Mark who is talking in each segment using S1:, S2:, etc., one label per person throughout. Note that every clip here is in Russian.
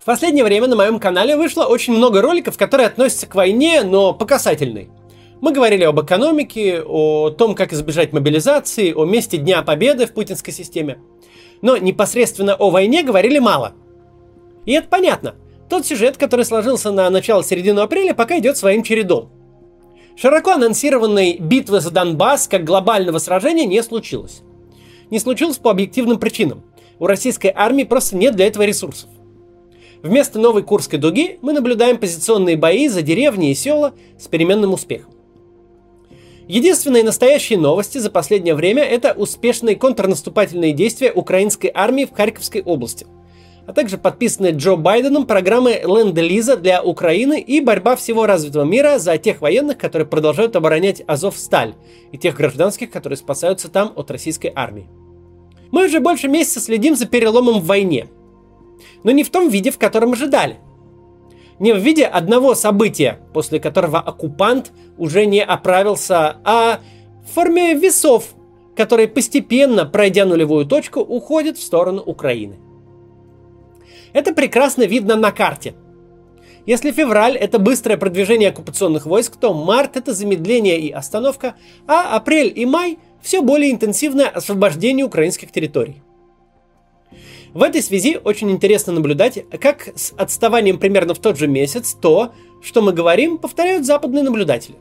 S1: В последнее время на моем канале вышло очень много роликов, которые относятся к войне, но по касательной. Мы говорили об экономике, о том, как избежать мобилизации, о месте Дня Победы в путинской системе. Но непосредственно о войне говорили мало. И это понятно. Тот сюжет, который сложился на начало-середину апреля, пока идет своим чередом. Широко анонсированной битвы за Донбасс как глобального сражения не случилось. Не случилось по объективным причинам. У российской армии просто нет для этого ресурсов. Вместо новой Курской дуги мы наблюдаем позиционные бои за деревни и села с переменным успехом. Единственные настоящие новости за последнее время – это успешные контрнаступательные действия украинской армии в Харьковской области, а также подписанные Джо Байденом программы Ленд-Лиза для Украины и борьба всего развитого мира за тех военных, которые продолжают оборонять Азов-Сталь, и тех гражданских, которые спасаются там от российской армии. Мы уже больше месяца следим за переломом в войне – но не в том виде, в котором ожидали. Не в виде одного события, после которого оккупант уже не оправился, а в форме весов, которые постепенно, пройдя нулевую точку, уходят в сторону Украины. Это прекрасно видно на карте. Если февраль – это быстрое продвижение оккупационных войск, то март – это замедление и остановка, а апрель и май – все более интенсивное освобождение украинских территорий. В этой связи очень интересно наблюдать, как с отставанием примерно в тот же месяц то, что мы говорим, повторяют западные наблюдатели.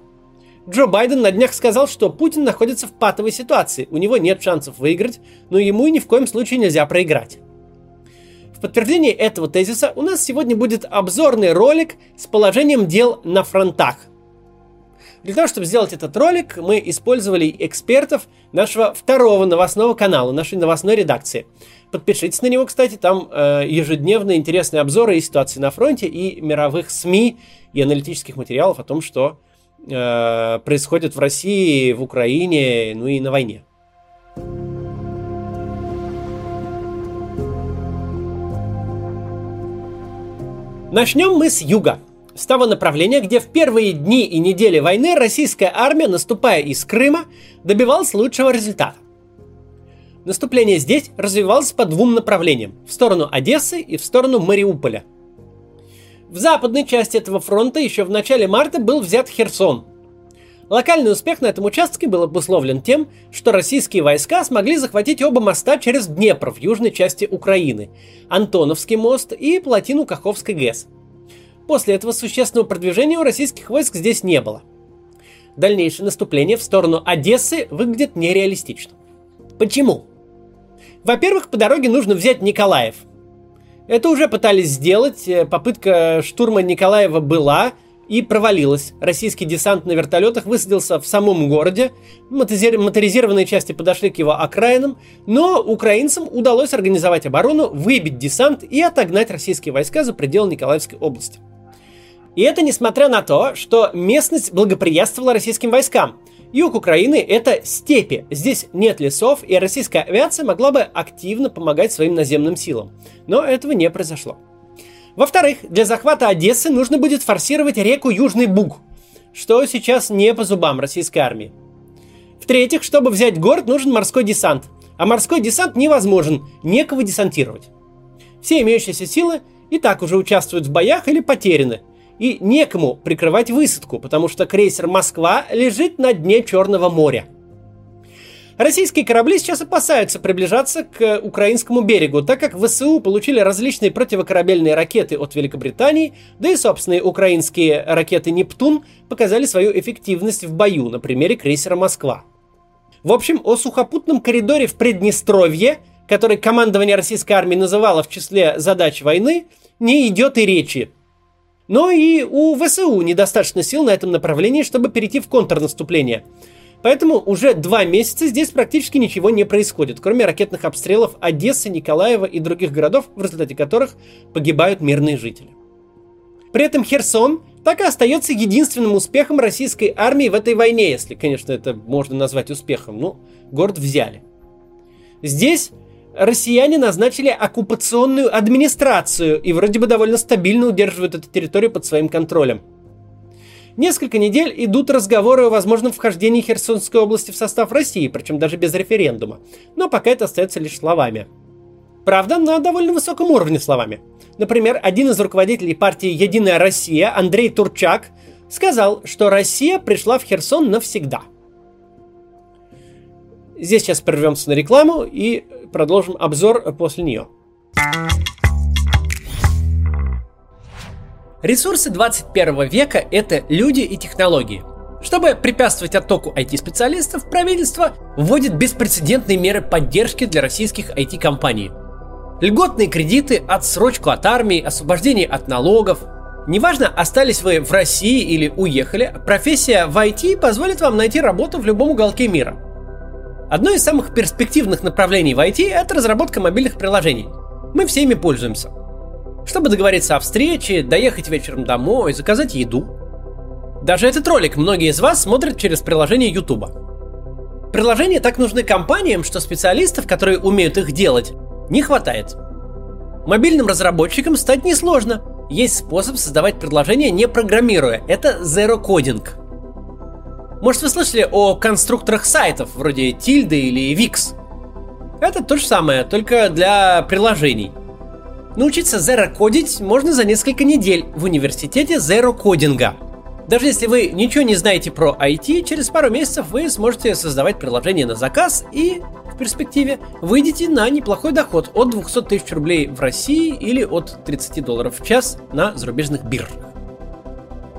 S1: Джо Байден на днях сказал, что Путин находится в патовой ситуации, у него нет шансов выиграть, но ему и ни в коем случае нельзя проиграть. В подтверждение этого тезиса у нас сегодня будет обзорный ролик с положением дел на фронтах. Для того, чтобы сделать этот ролик, мы использовали экспертов нашего второго новостного канала, нашей новостной редакции. Подпишитесь на него, кстати, там э, ежедневные интересные обзоры и ситуации на фронте, и мировых СМИ, и аналитических материалов о том, что э, происходит в России, в Украине, ну и на войне. Начнем мы с юга с того направления, где в первые дни и недели войны российская армия, наступая из Крыма, добивалась лучшего результата. Наступление здесь развивалось по двум направлениям – в сторону Одессы и в сторону Мариуполя. В западной части этого фронта еще в начале марта был взят Херсон. Локальный успех на этом участке был обусловлен тем, что российские войска смогли захватить оба моста через Днепр в южной части Украины – Антоновский мост и плотину Каховской ГЭС – После этого существенного продвижения у российских войск здесь не было. Дальнейшее наступление в сторону Одессы выглядит нереалистично. Почему? Во-первых, по дороге нужно взять Николаев. Это уже пытались сделать, э, попытка штурма Николаева была и провалилась. Российский десант на вертолетах высадился в самом городе, моторизированные части подошли к его окраинам, но украинцам удалось организовать оборону, выбить десант и отогнать российские войска за пределы Николаевской области. И это несмотря на то, что местность благоприятствовала российским войскам. Юг Украины – это степи. Здесь нет лесов, и российская авиация могла бы активно помогать своим наземным силам. Но этого не произошло. Во-вторых, для захвата Одессы нужно будет форсировать реку Южный Буг, что сейчас не по зубам российской армии. В-третьих, чтобы взять город, нужен морской десант. А морской десант невозможен, некого десантировать. Все имеющиеся силы и так уже участвуют в боях или потеряны, и некому прикрывать высадку, потому что крейсер «Москва» лежит на дне Черного моря. Российские корабли сейчас опасаются приближаться к украинскому берегу, так как ВСУ получили различные противокорабельные ракеты от Великобритании, да и собственные украинские ракеты «Нептун» показали свою эффективность в бою на примере крейсера «Москва». В общем, о сухопутном коридоре в Приднестровье, который командование российской армии называло в числе задач войны, не идет и речи. Но и у ВСУ недостаточно сил на этом направлении, чтобы перейти в контрнаступление. Поэтому уже два месяца здесь практически ничего не происходит, кроме ракетных обстрелов Одессы, Николаева и других городов, в результате которых погибают мирные жители. При этом Херсон так и остается единственным успехом российской армии в этой войне, если, конечно, это можно назвать успехом. Ну, город взяли. Здесь россияне назначили оккупационную администрацию и вроде бы довольно стабильно удерживают эту территорию под своим контролем. Несколько недель идут разговоры о возможном вхождении Херсонской области в состав России, причем даже без референдума. Но пока это остается лишь словами. Правда, на довольно высоком уровне словами. Например, один из руководителей партии «Единая Россия» Андрей Турчак сказал, что Россия пришла в Херсон навсегда. Здесь сейчас прервемся на рекламу и продолжим обзор после нее. Ресурсы 21 века – это люди и технологии. Чтобы препятствовать оттоку IT-специалистов, правительство вводит беспрецедентные меры поддержки для российских IT-компаний. Льготные кредиты, отсрочку от армии, освобождение от налогов. Неважно, остались вы в России или уехали, профессия в IT позволит вам найти работу в любом уголке мира. Одно из самых перспективных направлений в IT – это разработка мобильных приложений. Мы всеми пользуемся чтобы договориться о встрече, доехать вечером домой, заказать еду. Даже этот ролик многие из вас смотрят через приложение YouTube. Приложения так нужны компаниям, что специалистов, которые умеют их делать, не хватает. Мобильным разработчикам стать несложно. Есть способ создавать приложения не программируя. Это Zero Coding. Может вы слышали о конструкторах сайтов, вроде Tilda или Wix? Это то же самое, только для приложений. Научиться Zero кодить можно за несколько недель в университете Zero кодинга. Даже если вы ничего не знаете про IT, через пару месяцев вы сможете создавать приложение на заказ и в перспективе выйдете на неплохой доход от 200 тысяч рублей в России или от 30 долларов в час на зарубежных биржах.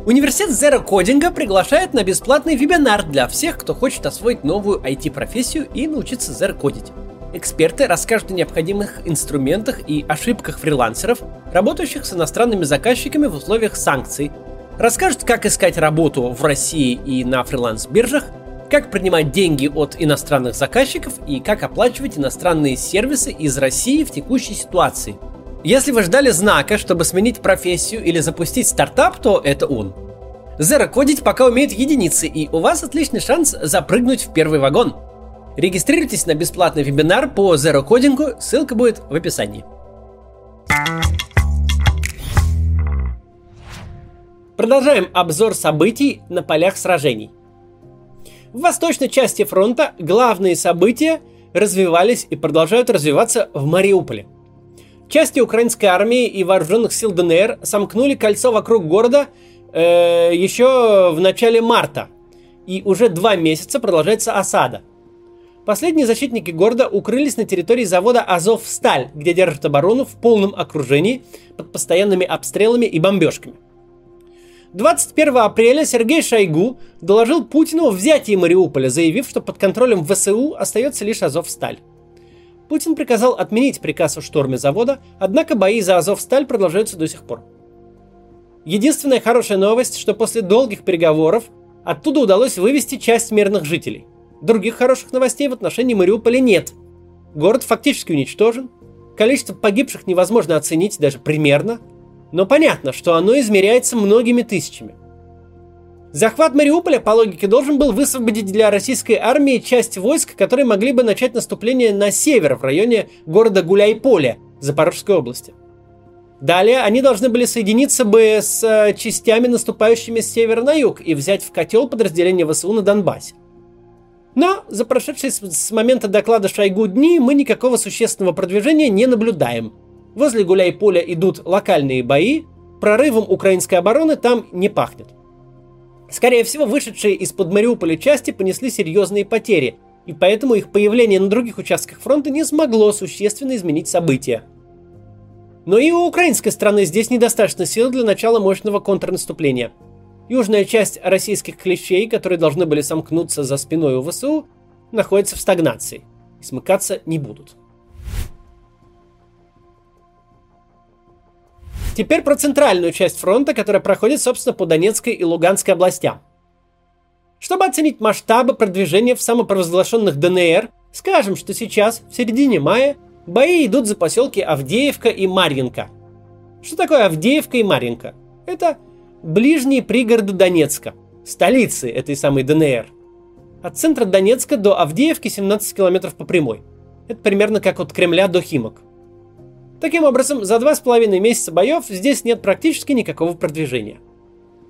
S1: Университет Zero Кодинга приглашает на бесплатный вебинар для всех, кто хочет освоить новую IT-профессию и научиться Zero кодить. Эксперты расскажут о необходимых инструментах и ошибках фрилансеров, работающих с иностранными заказчиками в условиях санкций, расскажут, как искать работу в России и на фриланс-биржах, как принимать деньги от иностранных заказчиков и как оплачивать иностранные сервисы из России в текущей ситуации. Если вы ждали знака, чтобы сменить профессию или запустить стартап, то это он. Zero кодить пока умеет единицы, и у вас отличный шанс запрыгнуть в первый вагон – Регистрируйтесь на бесплатный вебинар по Zero Coding, ссылка будет в описании. Продолжаем обзор событий на полях сражений. В восточной части фронта главные события развивались и продолжают развиваться в Мариуполе. Части украинской армии и вооруженных сил ДНР сомкнули кольцо вокруг города э, еще в начале марта, и уже два месяца продолжается осада. Последние защитники города укрылись на территории завода Азов Сталь, где держат оборону в полном окружении под постоянными обстрелами и бомбежками. 21 апреля Сергей Шойгу доложил Путину о взятии Мариуполя, заявив, что под контролем ВСУ остается лишь Азов Сталь. Путин приказал отменить приказ о шторме завода, однако бои за Азов Сталь продолжаются до сих пор. Единственная хорошая новость, что после долгих переговоров оттуда удалось вывести часть мирных жителей – Других хороших новостей в отношении Мариуполя нет. Город фактически уничтожен. Количество погибших невозможно оценить даже примерно. Но понятно, что оно измеряется многими тысячами. Захват Мариуполя, по логике, должен был высвободить для российской армии часть войск, которые могли бы начать наступление на север, в районе города Гуляйполе, Запорожской области. Далее они должны были соединиться бы с э, частями, наступающими с севера на юг, и взять в котел подразделения ВСУ на Донбассе. Но за прошедшие с момента доклада Шойгу дни мы никакого существенного продвижения не наблюдаем. Возле Гуляй-Поля идут локальные бои, прорывом украинской обороны там не пахнет. Скорее всего, вышедшие из-под Мариуполя части понесли серьезные потери, и поэтому их появление на других участках фронта не смогло существенно изменить события. Но и у украинской страны здесь недостаточно сил для начала мощного контрнаступления – Южная часть российских клещей, которые должны были сомкнуться за спиной у ВСУ, находится в стагнации и смыкаться не будут. Теперь про центральную часть фронта, которая проходит, собственно, по Донецкой и Луганской областям. Чтобы оценить масштабы продвижения в самопровозглашенных ДНР, скажем, что сейчас, в середине мая, бои идут за поселки Авдеевка и Марьинка. Что такое Авдеевка и Марьинка? Это ближние пригороды Донецка, столицы этой самой ДНР. От центра Донецка до Авдеевки 17 километров по прямой. Это примерно как от Кремля до Химок. Таким образом, за два с половиной месяца боев здесь нет практически никакого продвижения.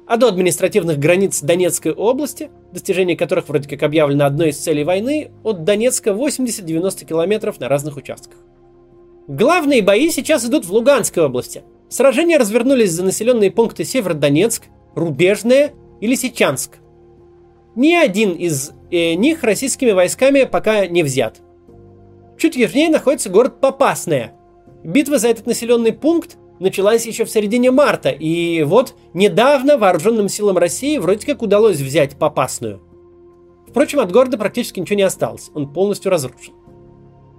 S1: А до административных границ Донецкой области, достижение которых вроде как объявлено одной из целей войны, от Донецка 80-90 километров на разных участках. Главные бои сейчас идут в Луганской области – Сражения развернулись за населенные пункты Северодонецк, Рубежное и Лисичанск. Ни один из э, них российскими войсками пока не взят. Чуть южнее находится город Попасная. Битва за этот населенный пункт началась еще в середине марта, и вот недавно вооруженным силам России вроде как удалось взять Попасную. Впрочем, от города практически ничего не осталось, он полностью разрушен.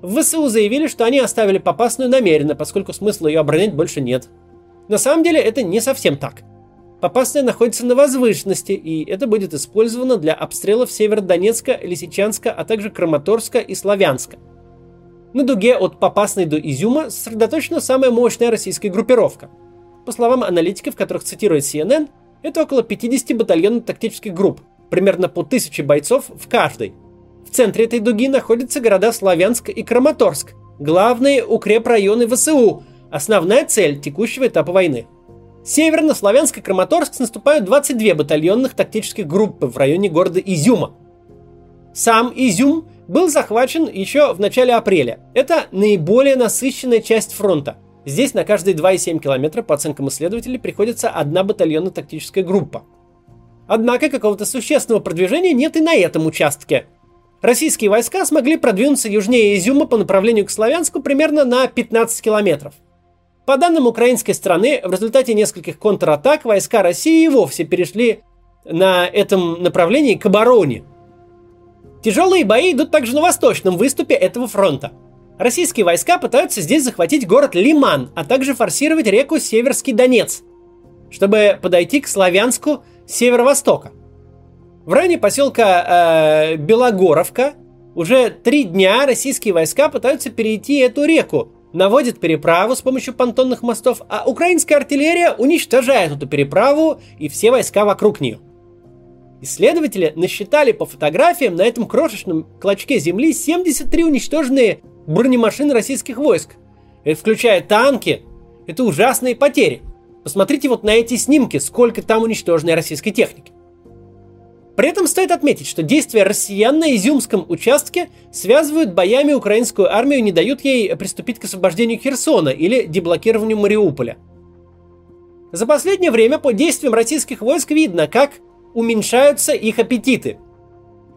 S1: В ВСУ заявили, что они оставили Попасную намеренно, поскольку смысла ее оборонять больше нет. На самом деле это не совсем так. Попасная находится на возвышенности, и это будет использовано для обстрелов Северодонецка, Лисичанска, а также Краматорска и Славянска. На дуге от Попасной до Изюма сосредоточена самая мощная российская группировка. По словам аналитиков, которых цитирует CNN, это около 50 батальонно-тактических групп, примерно по 1000 бойцов в каждой – в центре этой дуги находятся города Славянск и Краматорск, главные укрепрайоны ВСУ, основная цель текущего этапа войны. Северно Славянск и Краматорск наступают 22 батальонных тактических группы в районе города Изюма. Сам Изюм был захвачен еще в начале апреля. Это наиболее насыщенная часть фронта. Здесь на каждые 2,7 километра, по оценкам исследователей, приходится одна батальонно-тактическая группа. Однако какого-то существенного продвижения нет и на этом участке – российские войска смогли продвинуться южнее Изюма по направлению к Славянску примерно на 15 километров. По данным украинской страны, в результате нескольких контратак войска России и вовсе перешли на этом направлении к обороне. Тяжелые бои идут также на восточном выступе этого фронта. Российские войска пытаются здесь захватить город Лиман, а также форсировать реку Северский Донец, чтобы подойти к Славянску с северо-востока. В районе поселка э, Белогоровка уже три дня российские войска пытаются перейти эту реку, наводят переправу с помощью понтонных мостов, а украинская артиллерия уничтожает эту переправу и все войска вокруг нее. Исследователи насчитали по фотографиям на этом крошечном клочке земли 73 уничтоженные бронемашины российских войск. Включая танки. Это ужасные потери. Посмотрите вот на эти снимки, сколько там уничтоженной российской техники. При этом стоит отметить, что действия россиян на Изюмском участке связывают боями украинскую армию и не дают ей приступить к освобождению Херсона или деблокированию Мариуполя. За последнее время по действиям российских войск видно, как уменьшаются их аппетиты.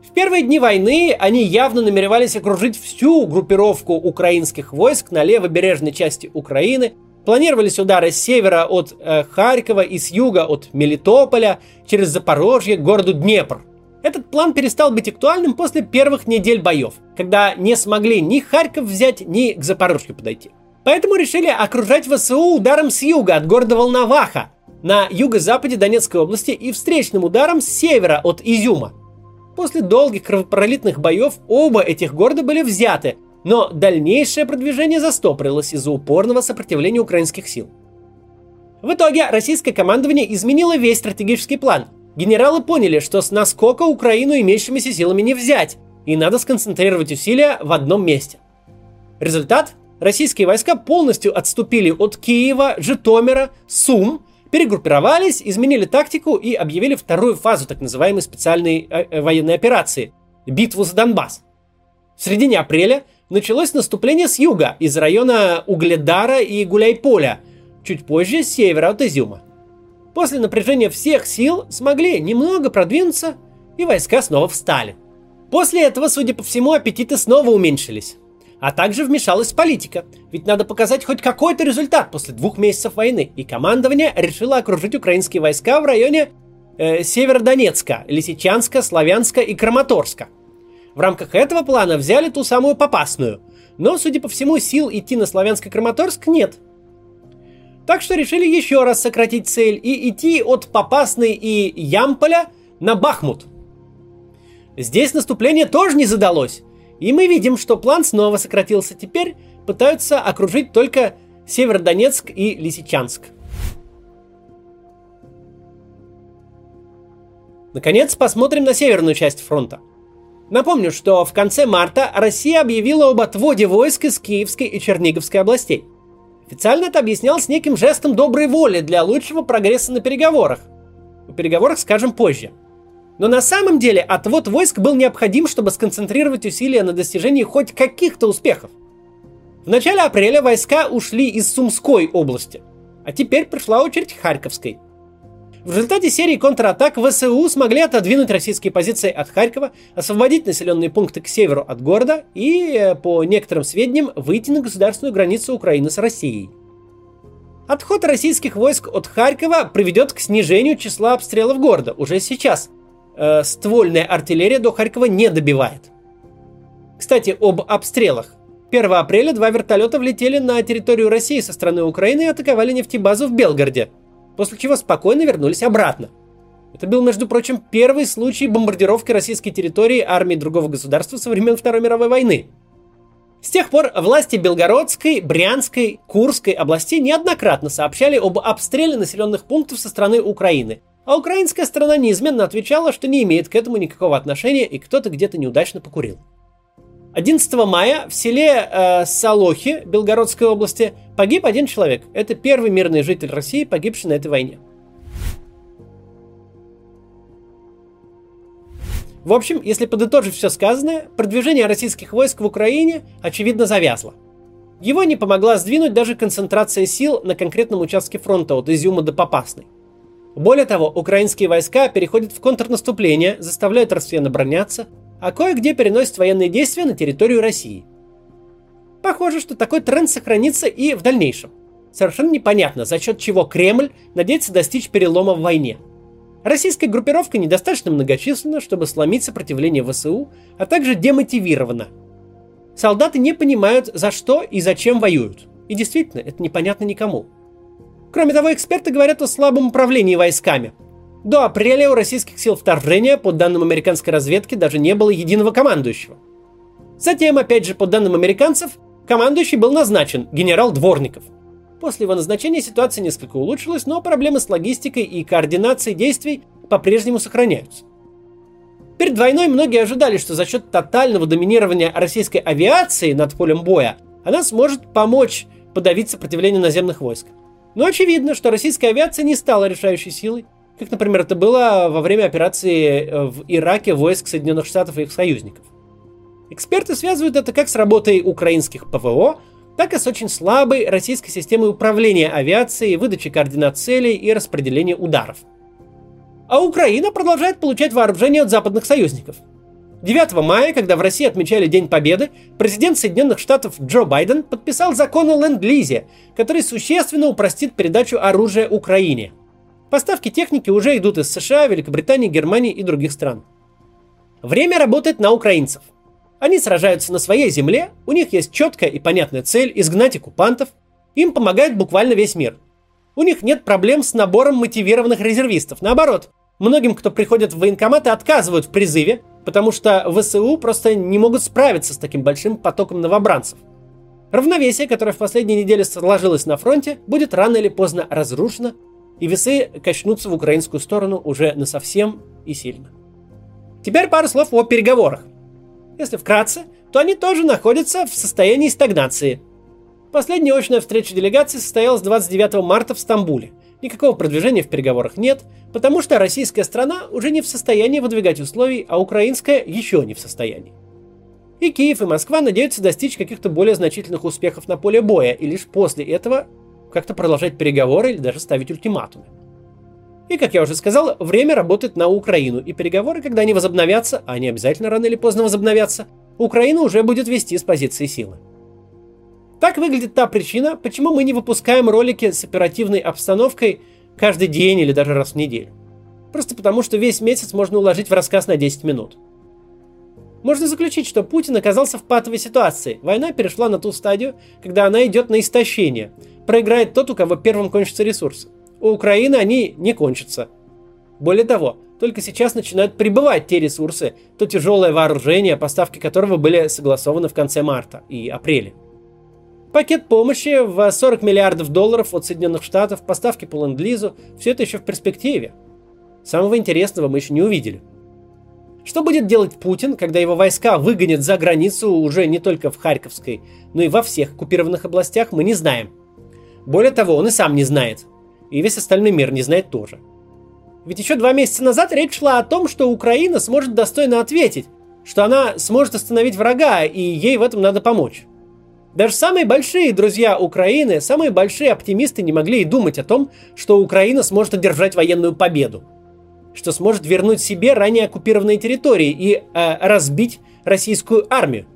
S1: В первые дни войны они явно намеревались окружить всю группировку украинских войск на левобережной части Украины – Планировались удары с севера от э, Харькова и с юга от Мелитополя через Запорожье к городу Днепр. Этот план перестал быть актуальным после первых недель боев, когда не смогли ни Харьков взять, ни к Запорожью подойти. Поэтому решили окружать ВСУ ударом с юга от города Волноваха на юго-западе Донецкой области и встречным ударом с севера от Изюма. После долгих кровопролитных боев оба этих города были взяты, но дальнейшее продвижение застопорилось из-за упорного сопротивления украинских сил. В итоге российское командование изменило весь стратегический план. Генералы поняли, что с наскока Украину имеющимися силами не взять, и надо сконцентрировать усилия в одном месте. Результат – российские войска полностью отступили от Киева, Житомира, Сум, перегруппировались, изменили тактику и объявили вторую фазу так называемой специальной э, э, военной операции – битву за Донбасс. В середине апреля началось наступление с юга, из района Угледара и Гуляйполя, чуть позже с севера от Изюма. После напряжения всех сил смогли немного продвинуться, и войска снова встали. После этого, судя по всему, аппетиты снова уменьшились. А также вмешалась политика, ведь надо показать хоть какой-то результат. После двух месяцев войны, и командование решило окружить украинские войска в районе э, Северодонецка, Лисичанска, Славянска и Краматорска – в рамках этого плана взяли ту самую Попасную, но, судя по всему, сил идти на славянский Краматорск нет. Так что решили еще раз сократить цель и идти от Попасной и Ямполя на Бахмут. Здесь наступление тоже не задалось, и мы видим, что план снова сократился. Теперь пытаются окружить только Северодонецк и Лисичанск. Наконец, посмотрим на северную часть фронта – Напомню, что в конце марта Россия объявила об отводе войск из Киевской и Черниговской областей. Официально это объяснялось неким жестом доброй воли для лучшего прогресса на переговорах. О переговорах скажем позже. Но на самом деле отвод войск был необходим, чтобы сконцентрировать усилия на достижении хоть каких-то успехов. В начале апреля войска ушли из Сумской области. А теперь пришла очередь Харьковской. В результате серии контратак ВСУ смогли отодвинуть российские позиции от Харькова, освободить населенные пункты к северу от города и, э, по некоторым сведениям, выйти на государственную границу Украины с Россией. Отход российских войск от Харькова приведет к снижению числа обстрелов города уже сейчас. Э, ствольная артиллерия до Харькова не добивает. Кстати, об обстрелах. 1 апреля два вертолета влетели на территорию России со стороны Украины и атаковали нефтебазу в Белгороде, после чего спокойно вернулись обратно. Это был, между прочим, первый случай бомбардировки российской территории армии другого государства со времен Второй мировой войны. С тех пор власти Белгородской, Брянской, Курской областей неоднократно сообщали об обстреле населенных пунктов со стороны Украины, а украинская сторона неизменно отвечала, что не имеет к этому никакого отношения и кто-то где-то неудачно покурил. 11 мая в селе э, Салохи Белгородской области погиб один человек. Это первый мирный житель России, погибший на этой войне. В общем, если подытожить все сказанное, продвижение российских войск в Украине очевидно завязло. Его не помогла сдвинуть даже концентрация сил на конкретном участке фронта от Изюма до Попасной. Более того, украинские войска переходят в контрнаступление, заставляют россиян обороняться, а кое-где переносят военные действия на территорию России. Похоже, что такой тренд сохранится и в дальнейшем. Совершенно непонятно, за счет чего Кремль надеется достичь перелома в войне. Российская группировка недостаточно многочисленна, чтобы сломить сопротивление ВСУ, а также демотивирована. Солдаты не понимают, за что и зачем воюют. И действительно, это непонятно никому. Кроме того, эксперты говорят о слабом управлении войсками – до апреля у российских сил вторжения, по данным американской разведки, даже не было единого командующего. Затем, опять же, по данным американцев, командующий был назначен генерал Дворников. После его назначения ситуация несколько улучшилась, но проблемы с логистикой и координацией действий по-прежнему сохраняются. Перед войной многие ожидали, что за счет тотального доминирования российской авиации над полем боя она сможет помочь подавить сопротивление наземных войск. Но очевидно, что российская авиация не стала решающей силой, как, например, это было во время операции э, в Ираке войск Соединенных Штатов и их союзников. Эксперты связывают это как с работой украинских ПВО, так и с очень слабой российской системой управления авиацией, выдачи координат целей и распределения ударов. А Украина продолжает получать вооружение от западных союзников. 9 мая, когда в России отмечали День Победы, президент Соединенных Штатов Джо Байден подписал закон о ленд-лизе, который существенно упростит передачу оружия Украине – Поставки техники уже идут из США, Великобритании, Германии и других стран. Время работает на украинцев. Они сражаются на своей земле, у них есть четкая и понятная цель – изгнать оккупантов. Им помогает буквально весь мир. У них нет проблем с набором мотивированных резервистов. Наоборот, многим, кто приходит в военкоматы, отказывают в призыве, потому что ВСУ просто не могут справиться с таким большим потоком новобранцев. Равновесие, которое в последние недели сложилось на фронте, будет рано или поздно разрушено и весы качнутся в украинскую сторону уже на совсем и сильно. Теперь пару слов о переговорах. Если вкратце, то они тоже находятся в состоянии стагнации. Последняя очная встреча делегации состоялась 29 марта в Стамбуле. Никакого продвижения в переговорах нет, потому что российская страна уже не в состоянии выдвигать условий, а украинская еще не в состоянии. И Киев, и Москва надеются достичь каких-то более значительных успехов на поле боя, и лишь после этого как-то продолжать переговоры или даже ставить ультиматумы. И, как я уже сказал, время работает на Украину, и переговоры, когда они возобновятся, а они обязательно рано или поздно возобновятся, Украина уже будет вести с позиции силы. Так выглядит та причина, почему мы не выпускаем ролики с оперативной обстановкой каждый день или даже раз в неделю. Просто потому, что весь месяц можно уложить в рассказ на 10 минут. Можно заключить, что Путин оказался в патовой ситуации. Война перешла на ту стадию, когда она идет на истощение – проиграет тот, у кого первым кончатся ресурсы. У Украины они не кончатся. Более того, только сейчас начинают прибывать те ресурсы, то тяжелое вооружение, поставки которого были согласованы в конце марта и апреля. Пакет помощи в 40 миллиардов долларов от Соединенных Штатов, поставки по ленд-лизу – все это еще в перспективе. Самого интересного мы еще не увидели. Что будет делать Путин, когда его войска выгонят за границу уже не только в Харьковской, но и во всех оккупированных областях, мы не знаем – более того, он и сам не знает. И весь остальной мир не знает тоже. Ведь еще два месяца назад речь шла о том, что Украина сможет достойно ответить, что она сможет остановить врага, и ей в этом надо помочь. Даже самые большие друзья Украины, самые большие оптимисты не могли и думать о том, что Украина сможет одержать военную победу, что сможет вернуть себе ранее оккупированные территории и э, разбить российскую армию.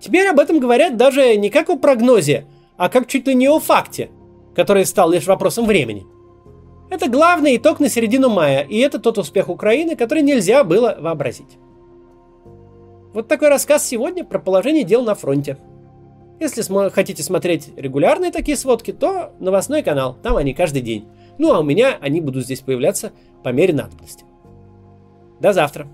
S1: Теперь об этом говорят даже не как о прогнозе, а как чуть ли не о факте, который стал лишь вопросом времени. Это главный итог на середину мая, и это тот успех Украины, который нельзя было вообразить. Вот такой рассказ сегодня про положение дел на фронте. Если см- хотите смотреть регулярные такие сводки, то новостной канал, там они каждый день. Ну а у меня они будут здесь появляться по мере надобности. До завтра.